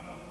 Ya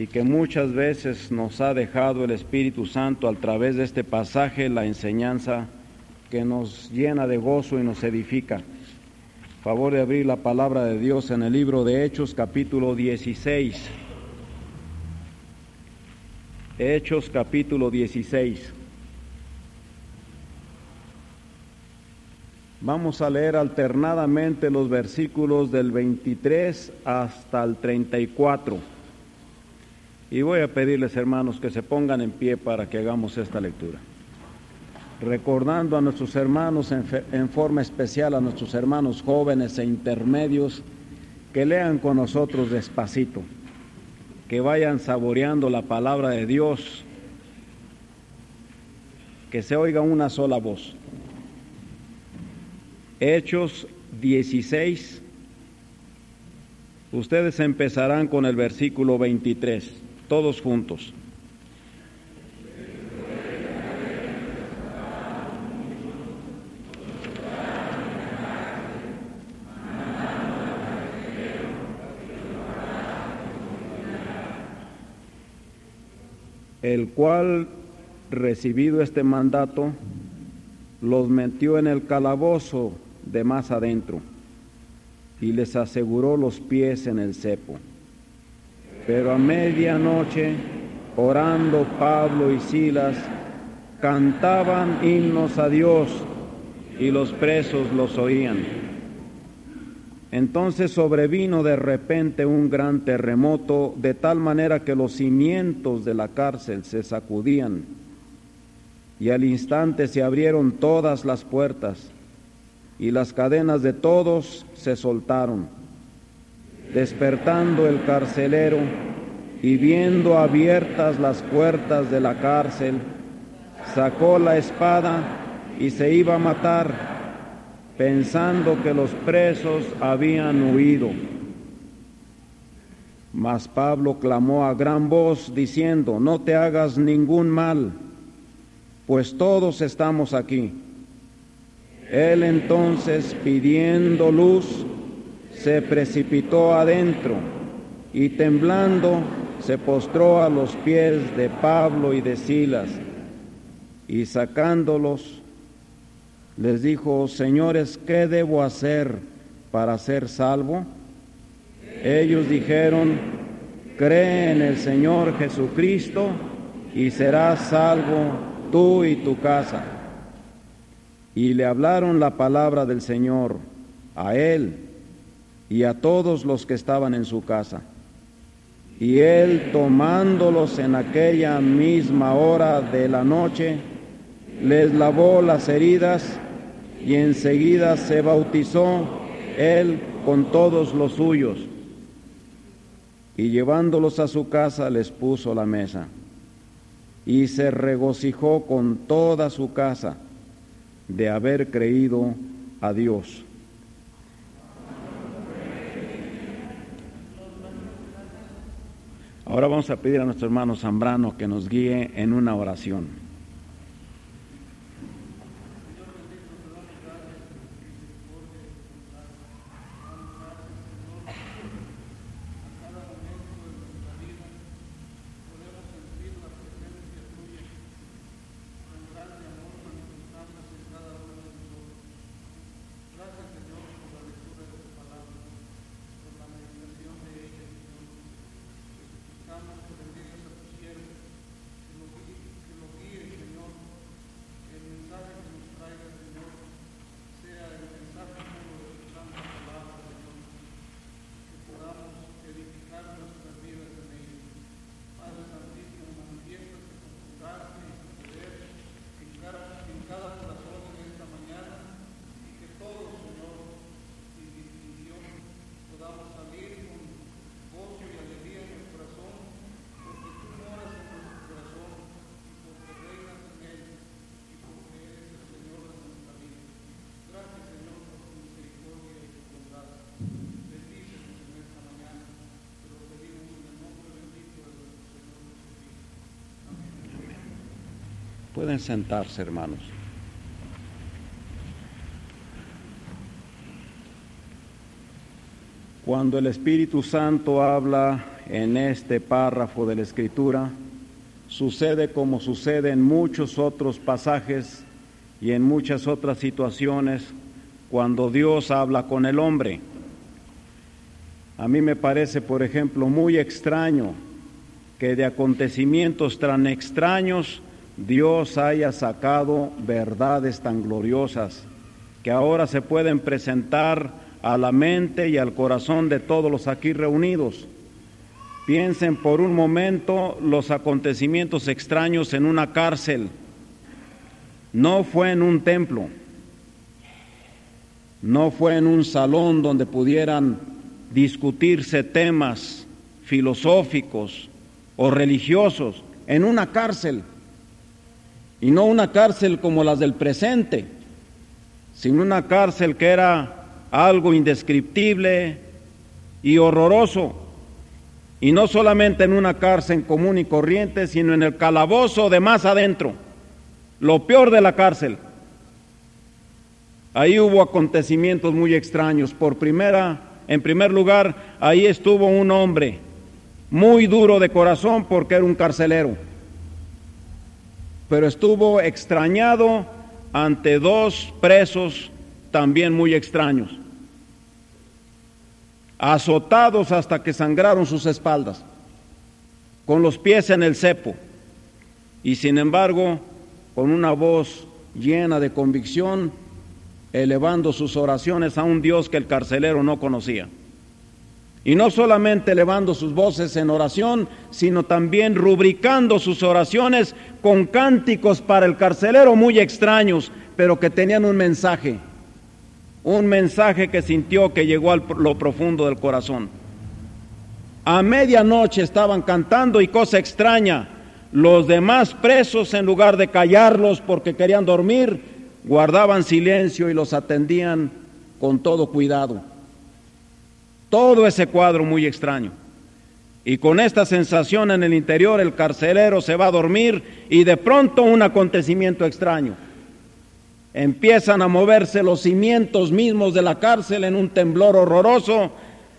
y que muchas veces nos ha dejado el Espíritu Santo a través de este pasaje la enseñanza que nos llena de gozo y nos edifica. Favor de abrir la palabra de Dios en el libro de Hechos capítulo 16. Hechos capítulo 16. Vamos a leer alternadamente los versículos del 23 hasta el 34. Y voy a pedirles, hermanos, que se pongan en pie para que hagamos esta lectura. Recordando a nuestros hermanos, en, forma especial a nuestros hermanos jóvenes e intermedios, que lean con nosotros despacito, que vayan saboreando la palabra de Dios, que se oiga una sola voz. Hechos 16. Ustedes empezarán con el versículo 23, todos juntos. el cual, recibido este mandato, los metió en el calabozo de más adentro y les aseguró los pies en el cepo. Pero a medianoche, orando Pablo y Silas, cantaban himnos a Dios y los presos los oían. Entonces sobrevino de repente un gran terremoto, de tal manera que los cimientos de la cárcel se sacudían, y al instante se abrieron todas las puertas y las cadenas de todos se soltaron. Despertando el carcelero y viendo abiertas las puertas de la cárcel, sacó la espada y se iba a matar, pensando que los presos habían huido. Mas Pablo clamó a gran voz, diciendo, no te hagas ningún mal, pues todos estamos aquí. Él entonces, pidiendo luz, se precipitó adentro y temblando se postró a los pies de Pablo y de Silas. Y sacándolos les dijo, señores, ¿qué debo hacer para ser salvo? Ellos dijeron, cree en el Señor Jesucristo y serás salvo tú y tu casa. Y le hablaron la palabra del Señor a él y a todos los que estaban en su casa. Y él tomándolos en aquella misma hora de la noche, les lavó las heridas y enseguida se bautizó él con todos los suyos. Y llevándolos a su casa les puso la mesa. Y se regocijó con toda su casa de haber creído a Dios. Ahora vamos a pedir a nuestro hermano Zambrano que nos guíe en una oración. Pueden sentarse, hermanos. Cuando el Espíritu Santo habla en este párrafo de la Escritura sucede como sucede en muchos otros pasajes y en muchas otras situaciones cuando Dios habla con el hombre. A mí me parece, por ejemplo, muy extraño que de acontecimientos tan extraños Dios haya sacado verdades tan gloriosas que ahora se pueden presentar a la mente y al corazón de todos los aquí reunidos. Piensen por un momento los acontecimientos extraños en una cárcel. No fue en un templo, no fue en un salón donde pudieran discutirse temas filosóficos o religiosos, en una cárcel. Y no una cárcel como las del presente, sino una cárcel que era algo indescriptible y horroroso. Y no solamente en una cárcel común y corriente, sino en el calabozo de más adentro, lo peor de la cárcel. Ahí hubo acontecimientos muy extraños. Por primera, en primer lugar, ahí estuvo un hombre muy duro de corazón porque era un carcelero. Pero estuvo extrañado ante dos presos también muy extraños, azotados hasta que sangraron sus espaldas, con los pies en el cepo, y sin embargo, con una voz llena de convicción, elevando sus oraciones a un Dios que el carcelero no conocía. Y no solamente elevando sus voces en oración, sino también rubricando sus oraciones con cánticos para el carcelero muy extraños, pero que tenían un mensaje, un mensaje que sintió que llegó a lo profundo del corazón. A medianoche estaban cantando y cosa extraña, los demás presos en lugar de callarlos porque querían dormir, guardaban silencio y los atendían con todo cuidado. Todo ese cuadro muy extraño. Y con esta sensación en el interior el carcelero se va a dormir y de pronto un acontecimiento extraño. Empiezan a moverse los cimientos mismos de la cárcel en un temblor horroroso,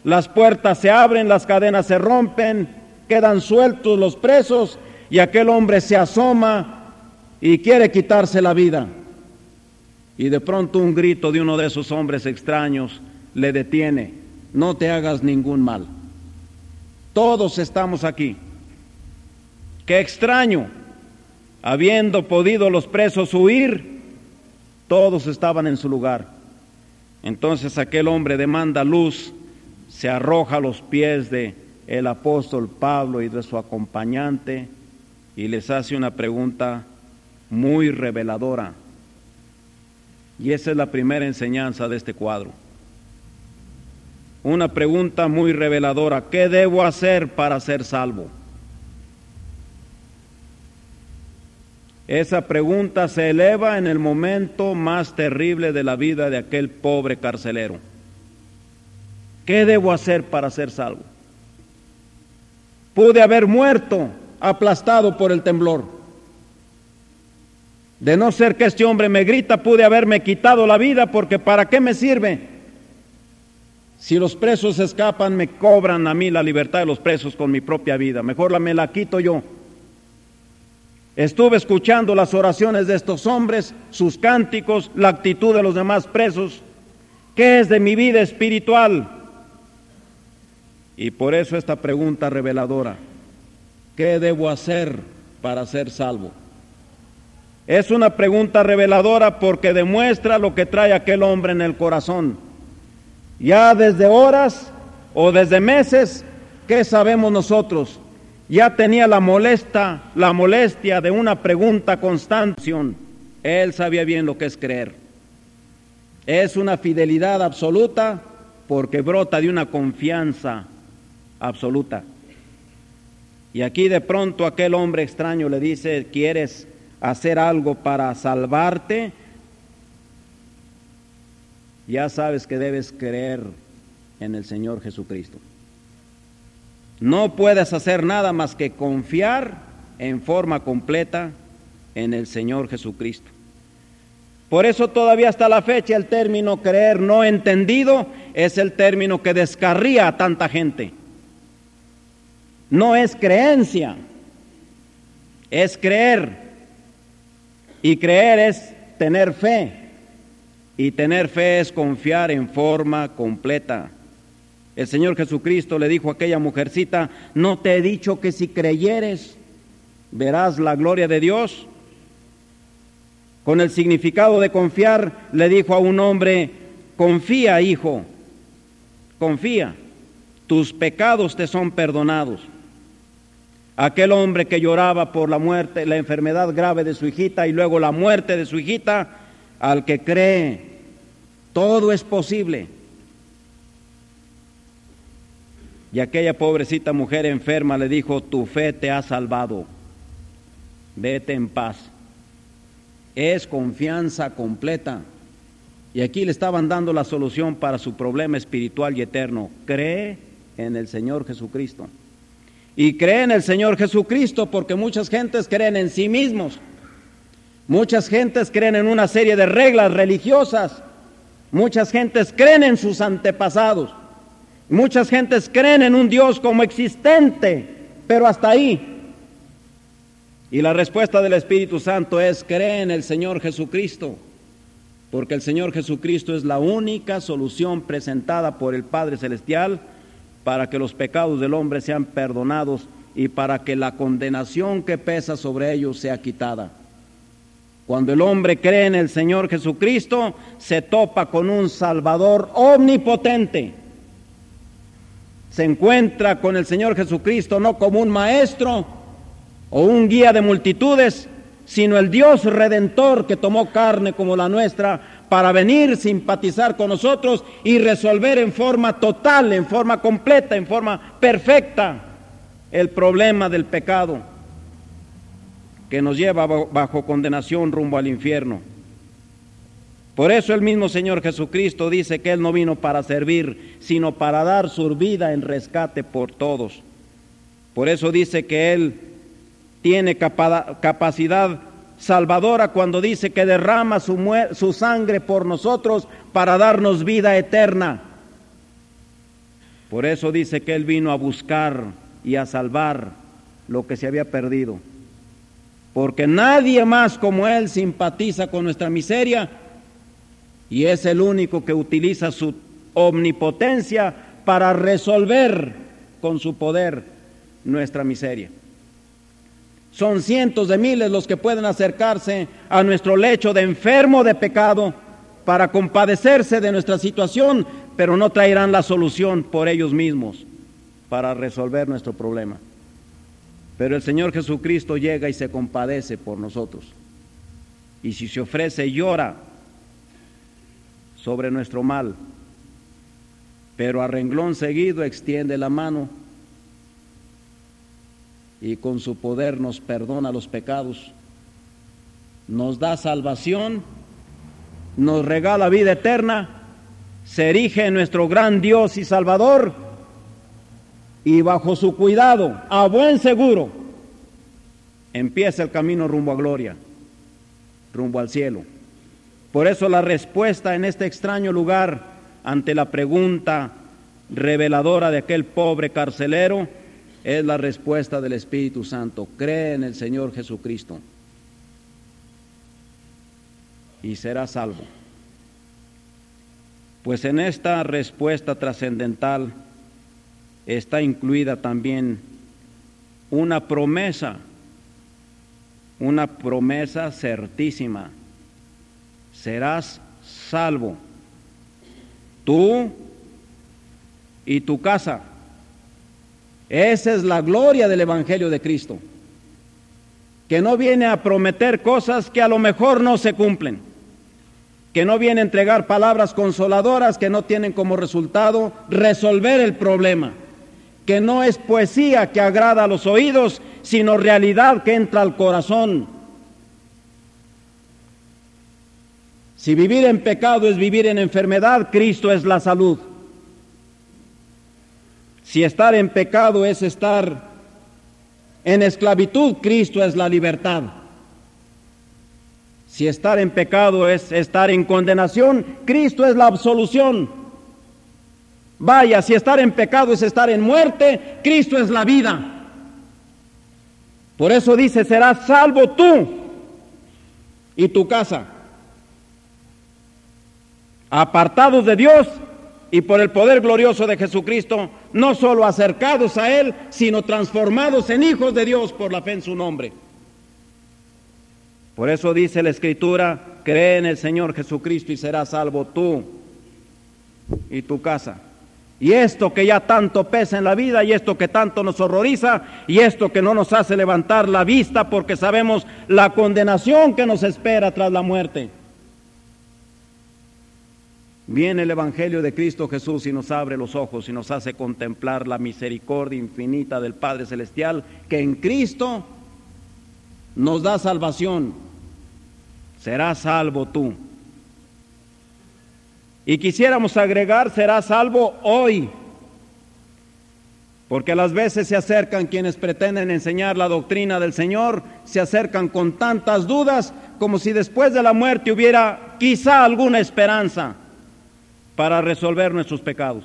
las puertas se abren, las cadenas se rompen, quedan sueltos los presos y aquel hombre se asoma y quiere quitarse la vida. Y de pronto un grito de uno de esos hombres extraños le detiene no te hagas ningún mal. Todos estamos aquí. Qué extraño, habiendo podido los presos huir, todos estaban en su lugar. Entonces aquel hombre demanda luz, se arroja a los pies de el apóstol Pablo y de su acompañante y les hace una pregunta muy reveladora. Y esa es la primera enseñanza de este cuadro una pregunta muy reveladora. ¿Qué debo hacer para ser salvo? Esa pregunta se eleva en el momento más terrible de la vida de aquel pobre carcelero. ¿Qué debo hacer para ser salvo? Pude haber muerto aplastado por el temblor. De no ser que este hombre me grita, pude haberme quitado la vida porque ¿para qué me sirve si los presos escapan, me cobran a mí la libertad de los presos con mi propia vida. Mejor la me la quito yo. Estuve escuchando las oraciones de estos hombres, sus cánticos, la actitud de los demás presos. ¿Qué es de mi vida espiritual? Y por eso esta pregunta reveladora. ¿Qué debo hacer para ser salvo? Es una pregunta reveladora porque demuestra lo que trae aquel hombre en el corazón ya desde horas o desde meses, ¿qué sabemos nosotros? Ya tenía la molesta, la molestia de una pregunta constante. Él sabía bien lo que es creer. Es una fidelidad absoluta porque brota de una confianza absoluta. Y aquí de pronto aquel hombre extraño le dice, ¿quieres hacer algo para salvarte? Ya sabes que debes creer en el Señor Jesucristo. No puedes hacer nada más que confiar en forma completa en el Señor Jesucristo. Por eso todavía hasta la fecha el término creer no entendido es el término que descarría a tanta gente. no es creencia, es creer. Y creer es tener fe. Y tener fe es confiar en forma completa. El Señor Jesucristo le dijo a aquella mujercita, no te he dicho que si creyeres verás la gloria de Dios. Con el significado de confiar, le dijo a un hombre, confía hijo, confía, tus pecados te son perdonados. Aquel hombre que lloraba por la muerte, la enfermedad grave de su hijita y luego la muerte de su hijita, al que cree, todo es posible. Y aquella pobrecita mujer enferma le dijo, tu fe te ha salvado, vete en paz. Es confianza completa. Y aquí le estaban dando la solución para su problema espiritual y eterno. Cree en el Señor Jesucristo. Y cree en el Señor Jesucristo porque muchas gentes creen en sí mismos. Muchas gentes creen en una serie de reglas religiosas. Muchas gentes creen en sus antepasados. Muchas gentes creen en un Dios como existente, pero hasta ahí. Y la respuesta del Espíritu Santo es, cree en el Señor Jesucristo, porque el Señor Jesucristo es la única solución presentada por el Padre Celestial para que los pecados del hombre sean perdonados y para que la condenación que pesa sobre ellos sea quitada. Cuando el hombre cree en el Señor Jesucristo, se topa con un Salvador omnipotente. Se encuentra con el Señor Jesucristo no como un maestro o un guía de multitudes, sino el Dios redentor que tomó carne como la nuestra para venir, simpatizar con nosotros y resolver en forma total, en forma completa, en forma perfecta el problema del pecado que nos lleva bajo condenación rumbo al infierno. Por eso el mismo Señor Jesucristo dice que Él no vino para servir, sino para dar su vida en rescate por todos. Por eso dice que Él tiene capacidad salvadora cuando dice que derrama su, sangre por nosotros para darnos vida eterna. Por eso dice que Él vino a buscar y a salvar lo que se había perdido. Porque nadie más como Él simpatiza con nuestra miseria y es el único que utiliza su omnipotencia para resolver con su poder nuestra miseria. Son cientos de miles los que pueden acercarse a nuestro lecho de enfermo de pecado para compadecerse de nuestra situación, pero no traerán la solución por ellos mismos para resolver nuestro problema. Pero el Señor Jesucristo llega y se compadece por nosotros. Y si se ofrece, llora sobre nuestro mal, pero a renglón seguido extiende la mano y con su poder nos perdona los pecados, nos da salvación, nos regala vida eterna, se erige nuestro gran Dios y Salvador y bajo su cuidado, a buen seguro, empieza el camino rumbo a gloria, rumbo al cielo. Por eso la respuesta en este extraño lugar ante la pregunta reveladora de aquel pobre carcelero, es la respuesta del Espíritu Santo. Cree en el Señor Jesucristo y será salvo. Pues en esta respuesta trascendental está incluida también una promesa, una promesa certísima. Serás salvo, tú y tu casa. Esa es la gloria del Evangelio de Cristo, que no viene a prometer cosas que a lo mejor no se cumplen, que no viene a entregar palabras consoladoras que no tienen como resultado resolver el problema, que no es poesía que agrada a los oídos, sino realidad que entra al corazón. Si vivir en pecado es vivir en enfermedad, Cristo es la salud. Si estar en pecado es estar en esclavitud, Cristo es la libertad. Si estar en pecado es estar en condenación, Cristo es la absolución. Vaya, si estar en pecado es estar en muerte, Cristo es la vida. Por eso dice, serás salvo tú y tu casa, apartados de Dios y por el poder glorioso de Jesucristo, no solo acercados a Él, sino transformados en hijos de Dios por la fe en su nombre. Por eso dice la Escritura, cree en el Señor Jesucristo y serás salvo tú y tu casa. Y esto que ya tanto pesa en la vida y esto que tanto nos horroriza y esto que no nos hace levantar la vista porque sabemos la condenación que nos espera tras la muerte. Viene el Evangelio de Cristo Jesús y nos abre los ojos y nos hace contemplar la misericordia infinita del Padre Celestial que en Cristo nos da salvación. Serás salvo tú. Y quisiéramos agregar, será salvo hoy. Porque a las veces se acercan quienes pretenden enseñar la doctrina del Señor, se acercan con tantas dudas como si después de la muerte hubiera quizá alguna esperanza para resolver nuestros pecados.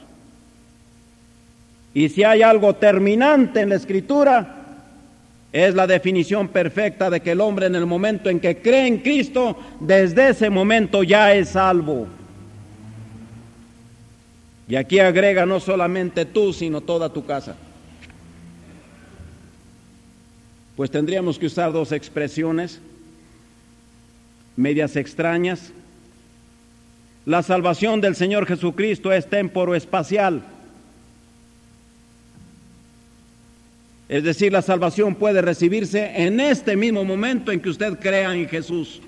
Y si hay algo terminante en la escritura, es la definición perfecta de que el hombre en el momento en que cree en Cristo, desde ese momento ya es salvo. Y aquí agrega no solamente tú, sino toda tu casa. Pues tendríamos que usar dos expresiones medias extrañas. La salvación del Señor Jesucristo es temporo espacial. Es decir, la salvación puede recibirse en este mismo momento en que usted crea en Jesús.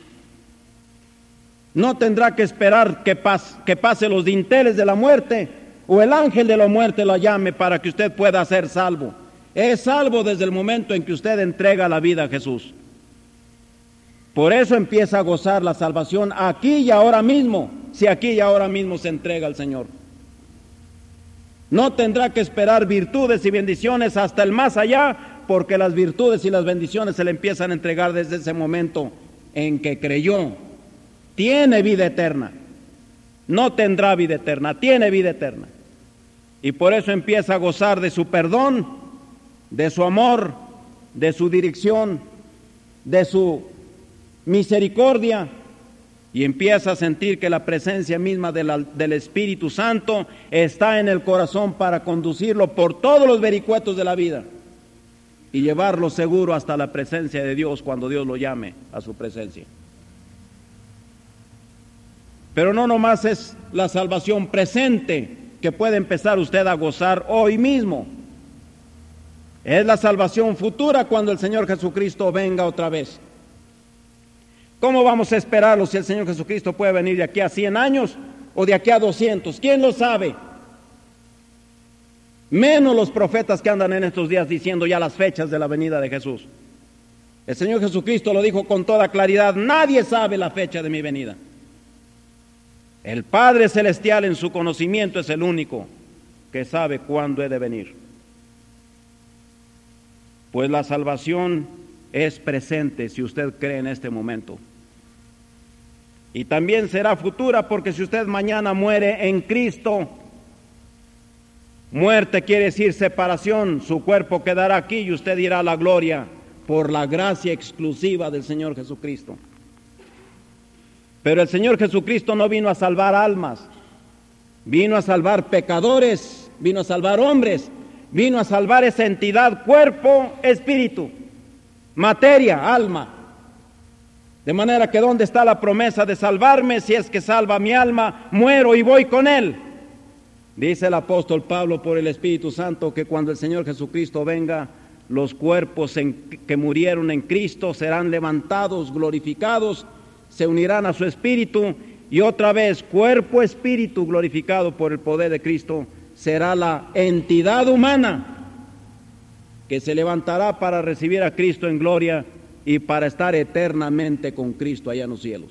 No tendrá que esperar que pase, los dinteles de la muerte o el ángel de la muerte la llame para que usted pueda ser salvo. Es salvo desde el momento en que usted entrega la vida a Jesús. Por eso empieza a gozar la salvación aquí y ahora mismo, si aquí y ahora mismo se entrega al Señor. No tendrá que esperar virtudes y bendiciones hasta el más allá, porque las virtudes y las bendiciones se le empiezan a entregar desde ese momento en que creyó tiene vida eterna. No tendrá vida eterna, tiene vida eterna. Y por eso empieza a gozar de su perdón, de su amor, de su dirección, de su misericordia. Y empieza a sentir que la presencia misma del Espíritu Santo está en el corazón para conducirlo por todos los vericuetos de la vida y llevarlo seguro hasta la presencia de Dios cuando Dios lo llame a su presencia. Pero no nomás es la salvación presente que puede empezar usted a gozar hoy mismo. Es la salvación futura cuando el Señor Jesucristo venga otra vez. ¿Cómo vamos a esperarlo si el Señor Jesucristo puede venir de aquí a 100 años o de aquí a 200? ¿Quién lo sabe? Menos los profetas que andan en estos días diciendo ya las fechas de la venida de Jesús. El Señor Jesucristo lo dijo con toda claridad, nadie sabe la fecha de mi venida. El Padre Celestial en su conocimiento es el único que sabe cuándo he de venir. Pues la salvación es presente si usted cree en este momento. Y también será futura porque si usted mañana muere en Cristo, muerte quiere decir separación, su cuerpo quedará aquí y usted irá a la gloria por la gracia exclusiva del Señor Jesucristo. Pero el Señor Jesucristo no vino a salvar almas, vino a salvar pecadores, vino a salvar hombres, vino a salvar esa entidad, cuerpo, espíritu, materia, alma. De manera que ¿dónde está la promesa de salvarme? Si es que salva mi alma, muero y voy con él. Dice el apóstol Pablo por el Espíritu Santo que cuando el Señor Jesucristo venga, los cuerpos que murieron en Cristo serán levantados, glorificados se unirán a su espíritu y otra vez cuerpo espíritu glorificado por el poder de Cristo será la entidad humana que se levantará para recibir a Cristo en gloria y para estar eternamente con Cristo allá en los cielos.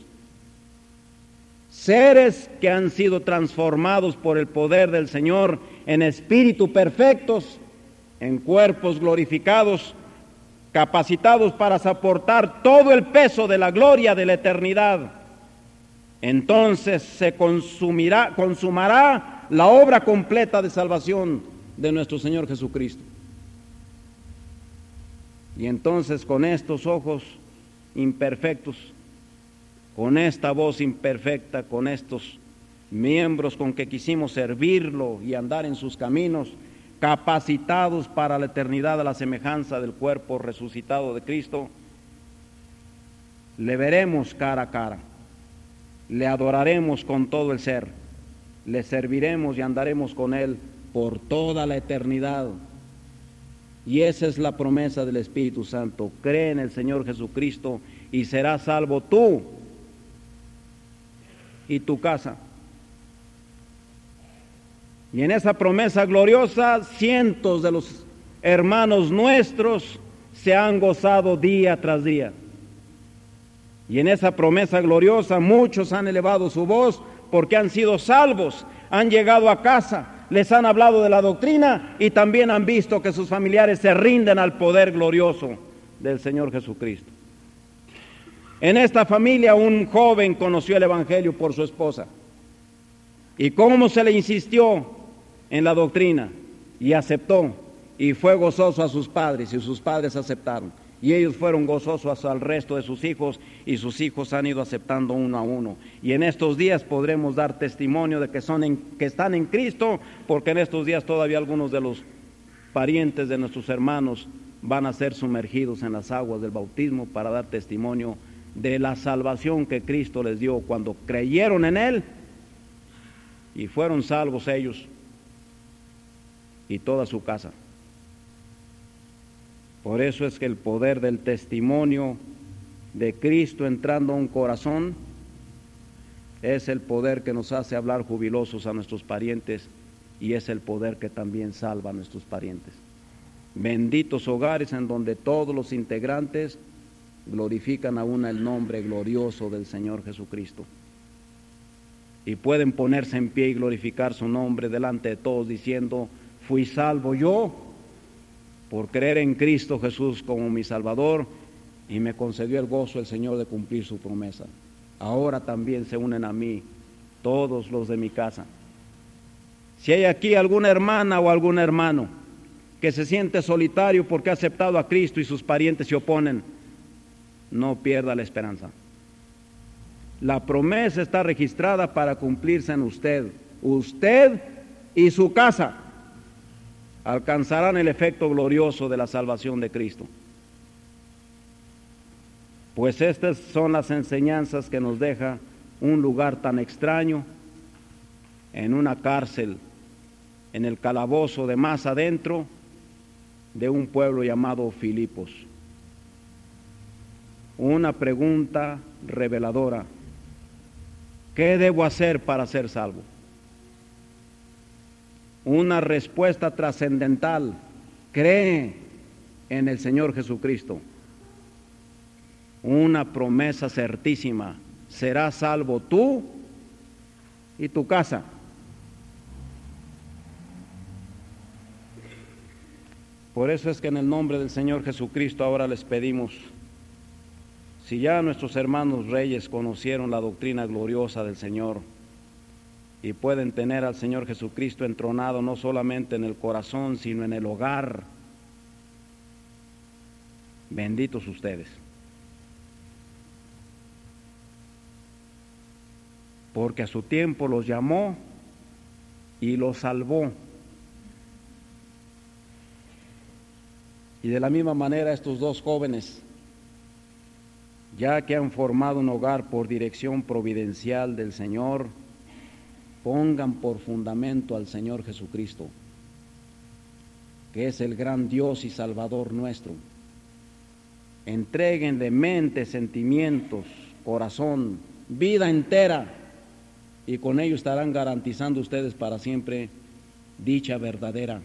Seres que han sido transformados por el poder del Señor en espíritu perfectos, en cuerpos glorificados, capacitados para soportar todo el peso de la gloria de la eternidad. Entonces se consumirá, consumará la obra completa de salvación de nuestro Señor Jesucristo. Y entonces con estos ojos imperfectos, con esta voz imperfecta, con estos miembros con que quisimos servirlo y andar en sus caminos, capacitados para la eternidad a la semejanza del cuerpo resucitado de Cristo, le veremos cara a cara, le adoraremos con todo el ser, le serviremos y andaremos con Él por toda la eternidad. Y esa es la promesa del Espíritu Santo. Cree en el Señor Jesucristo y serás salvo tú y tu casa. Y en esa promesa gloriosa, cientos de los hermanos nuestros se han gozado día tras día. Y en esa promesa gloriosa muchos han elevado su voz porque han sido salvos, han llegado a casa, les han hablado de la doctrina y también han visto que sus familiares se rinden al poder glorioso del Señor Jesucristo. En esta familia un joven conoció el Evangelio por su esposa. ¿Y cómo se le insistió en la doctrina? Y aceptó y fue gozoso a sus padres y sus padres aceptaron y ellos fueron gozosos al resto de sus hijos y sus hijos han ido aceptando uno a uno. Y en estos días podremos dar testimonio de que, son que están en Cristo, porque en estos días todavía algunos de los parientes de nuestros hermanos van a ser sumergidos en las aguas del bautismo para dar testimonio de la salvación que Cristo les dio cuando creyeron en Él y fueron salvos ellos y toda su casa. Por eso es que el poder del testimonio de Cristo entrando a un corazón es el poder que nos hace hablar jubilosos a nuestros parientes y es el poder que también salva a nuestros parientes. Benditos hogares en donde todos los integrantes glorifican aún el nombre glorioso del Señor Jesucristo. Y pueden ponerse en pie y glorificar su nombre delante de todos diciendo, fui salvo yo por creer en Cristo Jesús como mi Salvador y me concedió el gozo el Señor de cumplir su promesa. Ahora también se unen a mí todos los de mi casa. Si hay aquí alguna hermana o algún hermano que se siente solitario porque ha aceptado a Cristo y sus parientes se oponen, no pierda la esperanza. La promesa está registrada para cumplirse en usted, usted y su casa alcanzarán el efecto glorioso de la salvación de Cristo. Pues estas son las enseñanzas que nos deja un lugar tan extraño, en una cárcel, en el calabozo de más adentro de un pueblo llamado Filipos. Una pregunta reveladora. ¿Qué debo hacer para ser salvo? Una respuesta trascendental. Cree en el Señor Jesucristo. Una promesa certísima. Serás salvo tú y tu casa. Por eso es que en el nombre del Señor Jesucristo ahora les pedimos, si ya nuestros hermanos reyes conocieron la doctrina gloriosa del Señor, y pueden tener al Señor Jesucristo entronado no solamente en el corazón, sino en el hogar. Benditos ustedes. Porque a su tiempo los llamó y los salvó. Y de la misma manera estos dos jóvenes, ya que han formado un hogar por dirección providencial del Señor, pongan por fundamento al Señor Jesucristo, que es el gran Dios y Salvador nuestro. Entréguenle mente, sentimientos, corazón, vida entera, y con ello estarán garantizando ustedes para siempre dicha verdadera,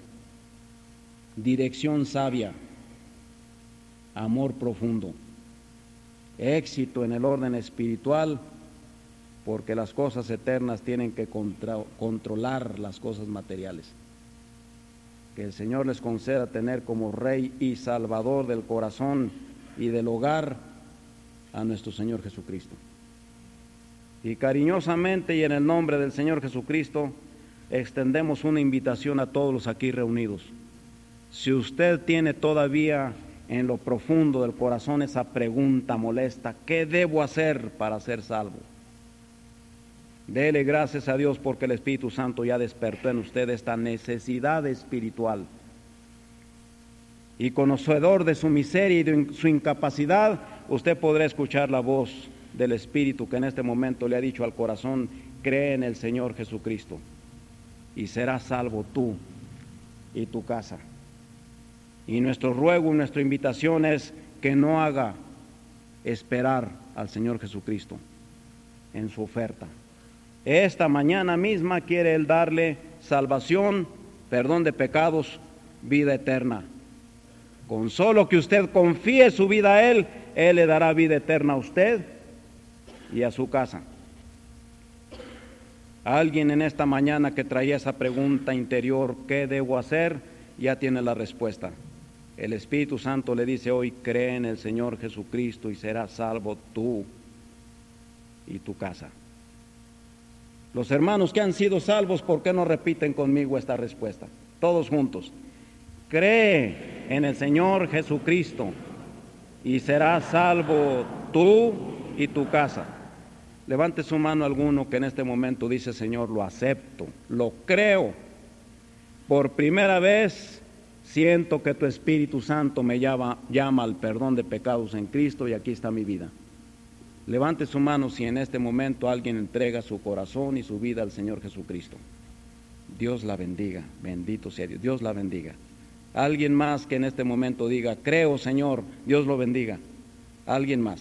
dirección sabia, amor profundo, éxito en el orden espiritual porque las cosas eternas tienen que controlar las cosas materiales. Que el Señor les conceda tener como Rey y Salvador del corazón y del hogar a nuestro Señor Jesucristo. Y cariñosamente y en el nombre del Señor Jesucristo extendemos una invitación a todos los aquí reunidos. Si usted tiene todavía en lo profundo del corazón esa pregunta molesta, ¿qué debo hacer para ser salvo? Dele gracias a Dios porque el Espíritu Santo ya despertó en usted esta necesidad espiritual. Y conocedor de su miseria y de su incapacidad, usted podrá escuchar la voz del Espíritu que en este momento le ha dicho al corazón, cree en el Señor Jesucristo y serás salvo tú y tu casa. Y nuestro ruego, nuestra invitación es que no haga esperar al Señor Jesucristo en su oferta. Esta mañana misma quiere Él darle salvación, perdón de pecados, vida eterna. Con solo que usted confíe su vida a Él, Él le dará vida eterna a usted y a su casa. Alguien en esta mañana que traía esa pregunta interior, ¿qué debo hacer? Ya tiene la respuesta. El Espíritu Santo le dice hoy, cree en el Señor Jesucristo y serás salvo tú y tu casa. Los hermanos que han sido salvos, ¿por qué no repiten conmigo esta respuesta? Todos juntos. Cree en el Señor Jesucristo y serás salvo tú y tu casa. Levante su mano alguno que en este momento dice, Señor, lo acepto, lo creo. Por primera vez siento que tu Espíritu Santo me llama, llama al perdón de pecados en Cristo y aquí está mi vida. Levante su mano si en este momento alguien entrega su corazón y su vida al Señor Jesucristo. Dios la bendiga, bendito sea Dios, Dios la bendiga. Alguien más que en este momento diga, creo Señor, Dios lo bendiga. Alguien más.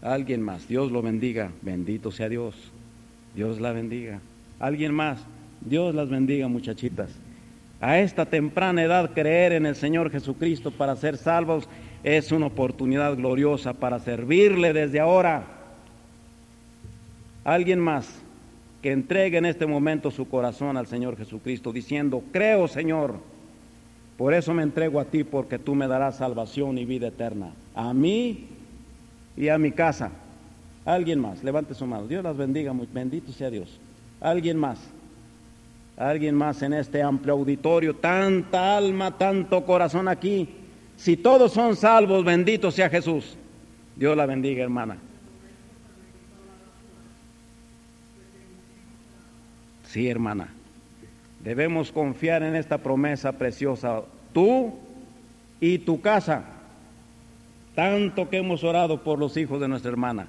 Alguien más. Dios lo bendiga. Bendito sea Dios. Dios la bendiga. Alguien más. Dios las bendiga, muchachitas. A esta temprana edad creer en el Señor Jesucristo para ser salvos es una oportunidad gloriosa para servirle desde ahora. Alguien más que entregue en este momento su corazón al Señor Jesucristo diciendo, creo Señor, por eso me entrego a ti porque tú me darás salvación y vida eterna. A mí y a mi casa. Alguien más, levante su mano. Dios las bendiga, bendito sea Dios. Alguien más, alguien más en este amplio auditorio, tanta alma, tanto corazón aquí si todos son salvos, bendito sea Jesús. Dios la bendiga, hermana. Sí, hermana. Debemos confiar en esta promesa preciosa. Tú y tu casa. Tanto que hemos orado por los hijos de nuestra hermana.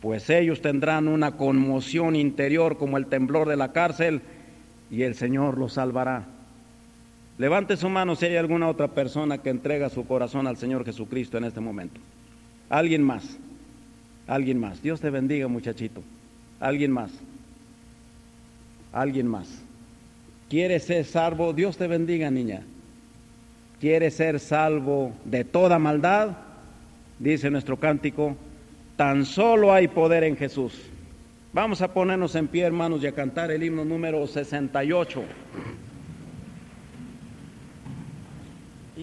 Pues ellos tendrán una conmoción interior como el temblor de la cárcel y el Señor los salvará. Levante su mano si hay alguna otra persona que entrega su corazón al Señor Jesucristo en este momento. Alguien más. Alguien más. Dios te bendiga, muchachito. Alguien más. Alguien más. ¿Quieres ser salvo? Dios te bendiga, niña. ¿Quieres ser salvo de toda maldad? Dice nuestro cántico, tan solo hay poder en Jesús. Vamos a ponernos en pie, hermanos, y a cantar el himno número 68.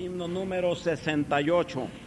Himno número 68.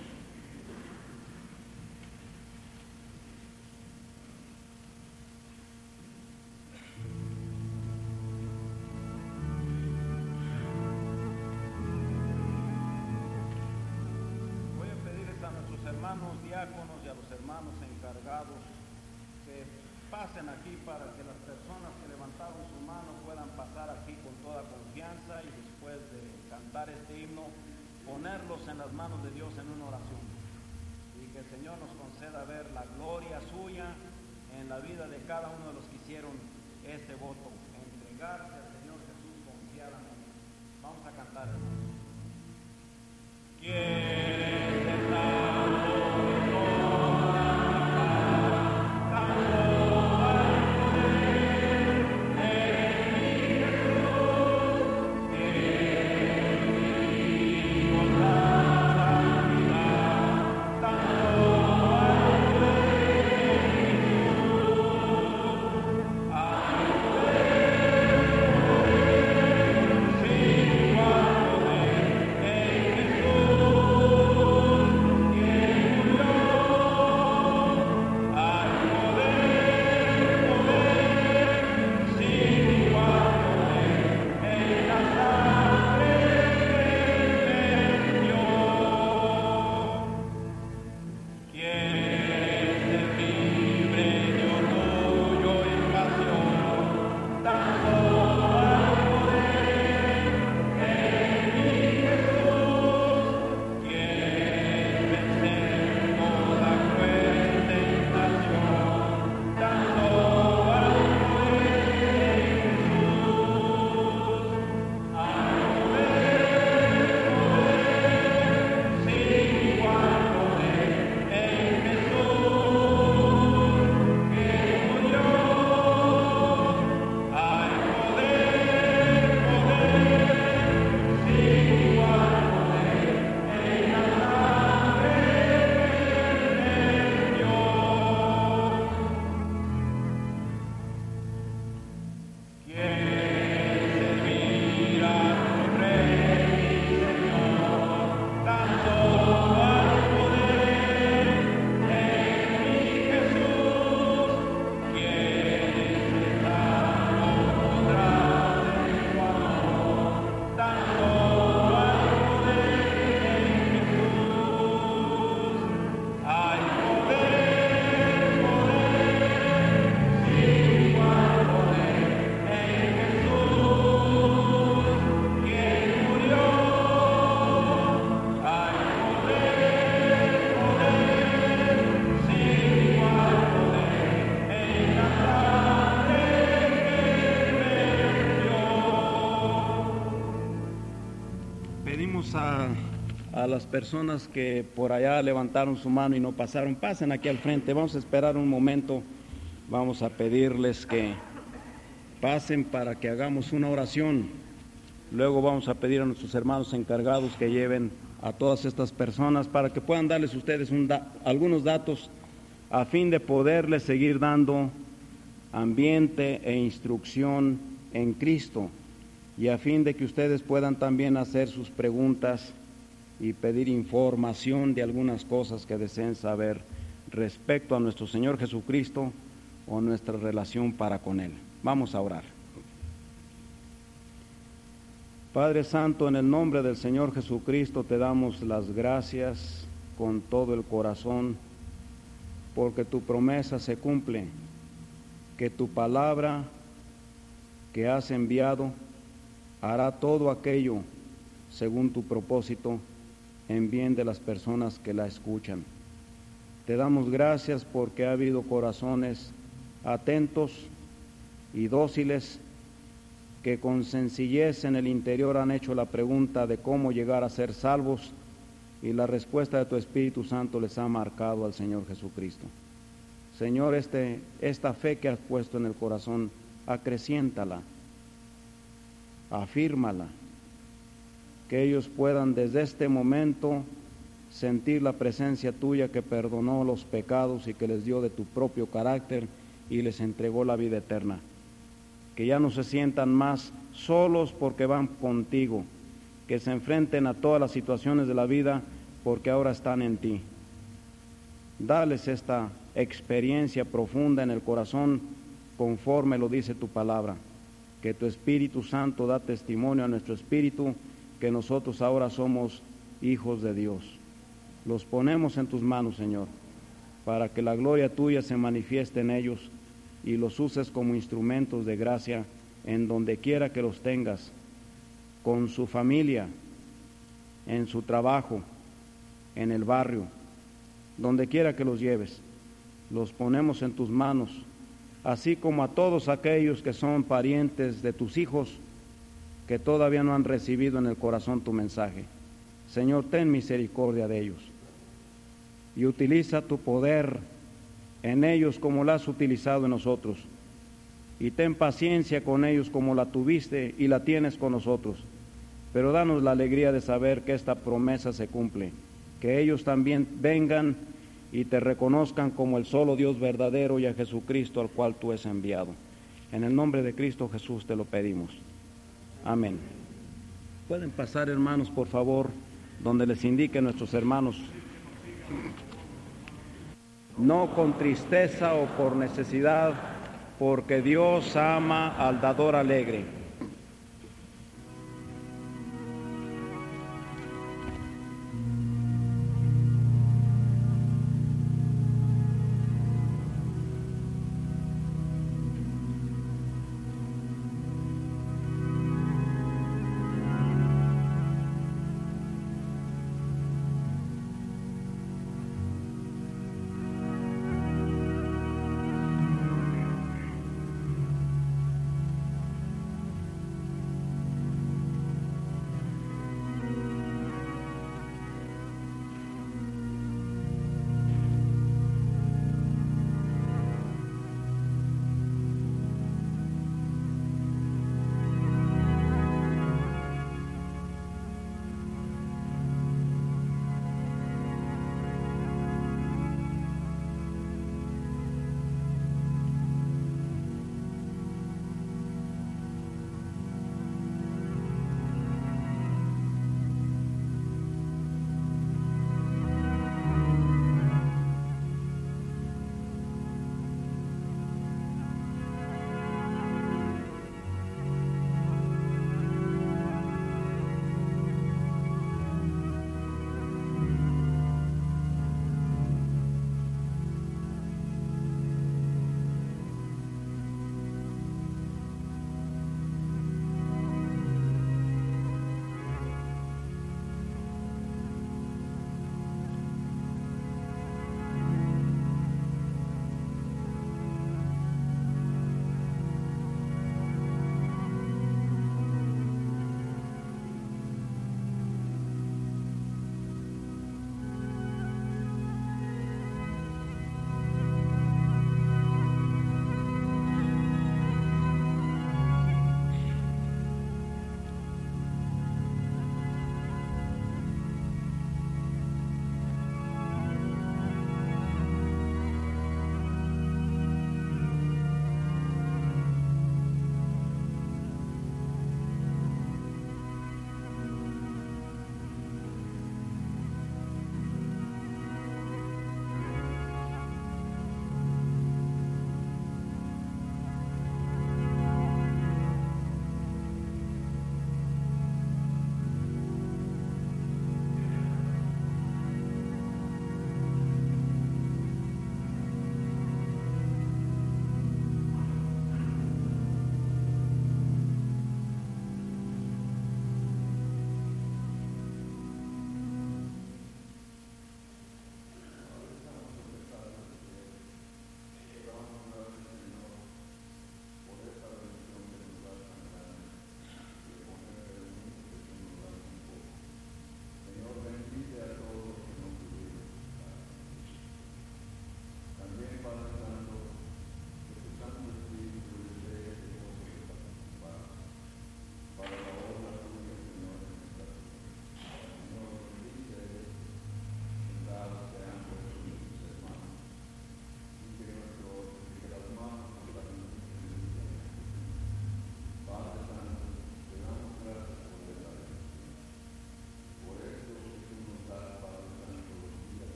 Las personas que por allá levantaron su mano y no pasaron, pasen aquí al frente, vamos a esperar un momento, vamos a pedirles que pasen para que hagamos una oración. Luego vamos a pedir a nuestros hermanos encargados que lleven a todas estas personas para que puedan darles ustedes algunos datos a fin de poderles seguir dando ambiente e instrucción en Cristo y a fin de que ustedes puedan también hacer sus preguntas y pedir información de algunas cosas que deseen saber respecto a nuestro Señor Jesucristo o nuestra relación para con Él. Vamos a orar. Padre Santo, en el nombre del Señor Jesucristo te damos las gracias con todo el corazón, porque tu promesa se cumple, que tu palabra que has enviado hará todo aquello según tu propósito en bien de las personas que la escuchan. Te damos gracias porque ha habido corazones atentos y dóciles que con sencillez en el interior han hecho la pregunta de cómo llegar a ser salvos y la respuesta de tu Espíritu Santo les ha marcado al Señor Jesucristo. Señor, este, esta fe que has puesto en el corazón, acreciéntala, afírmala, que ellos puedan desde este momento sentir la presencia tuya que perdonó los pecados y que les dio de tu propio carácter y les entregó la vida eterna que ya no se sientan más solos porque van contigo, que se enfrenten a todas las situaciones de la vida porque ahora están en ti. Dales esta experiencia profunda en el corazón conforme lo dice tu palabra, que tu Espíritu Santo da testimonio a nuestro espíritu que nosotros ahora somos hijos de Dios. Los ponemos en tus manos, Señor, para que la gloria tuya se manifieste en ellos y los uses como instrumentos de gracia en donde quiera que los tengas, con su familia, en su trabajo, en el barrio, donde quiera que los lleves. Los ponemos en tus manos, así como a todos aquellos que son parientes de tus hijos que todavía no han recibido en el corazón tu mensaje. Señor, ten misericordia de ellos y utiliza tu poder en ellos como la has utilizado en nosotros. Y ten paciencia con ellos como la tuviste y la tienes con nosotros. Pero danos la alegría de saber que esta promesa se cumple, que ellos también vengan y te reconozcan como el solo Dios verdadero y a Jesucristo al cual tú has enviado. En el nombre de Cristo Jesús te lo pedimos. Amén. Pueden pasar hermanos, por favor, donde les indiquen nuestros hermanos no con tristeza o por necesidad, porque Dios ama al dador alegre.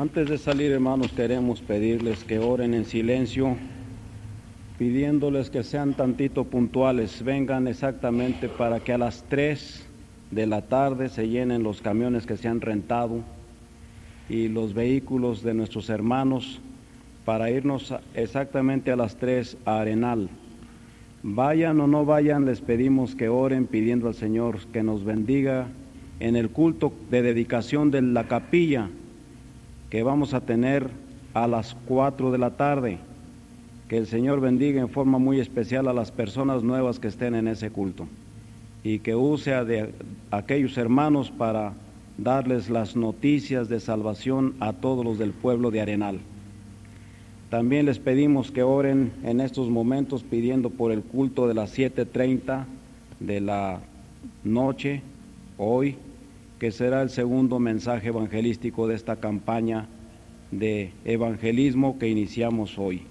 Antes de salir, hermanos, queremos pedirles que oren en silencio, pidiéndoles que sean tantito puntuales, vengan exactamente para que a las 3 de la tarde se llenen los camiones que se han rentado y los vehículos de nuestros hermanos para irnos exactamente a las 3 a Arenal. Vayan o no vayan, les pedimos que oren pidiendo al Señor que nos bendiga en el culto de dedicación de la capilla que vamos a tener a las 4 de la tarde. Que el Señor bendiga en forma muy especial a las personas nuevas que estén en ese culto y que use a de aquellos hermanos para darles las noticias de salvación a todos los del pueblo de Arenal. También les pedimos que oren en estos momentos pidiendo por el culto de las 7.30 de la noche, hoy, que será el segundo mensaje evangelístico de esta campaña de evangelismo que iniciamos hoy.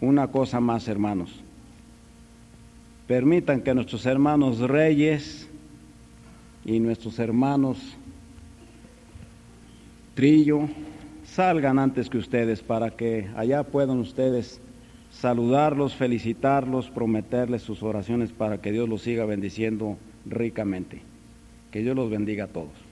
Una cosa más, hermanos. Permitan que nuestros hermanos reyes y nuestros hermanos Trillo salgan antes que ustedes para que allá puedan ustedes saludarlos, felicitarlos, prometerles sus oraciones para que Dios los siga bendiciendo ricamente. Que Dios los bendiga a todos.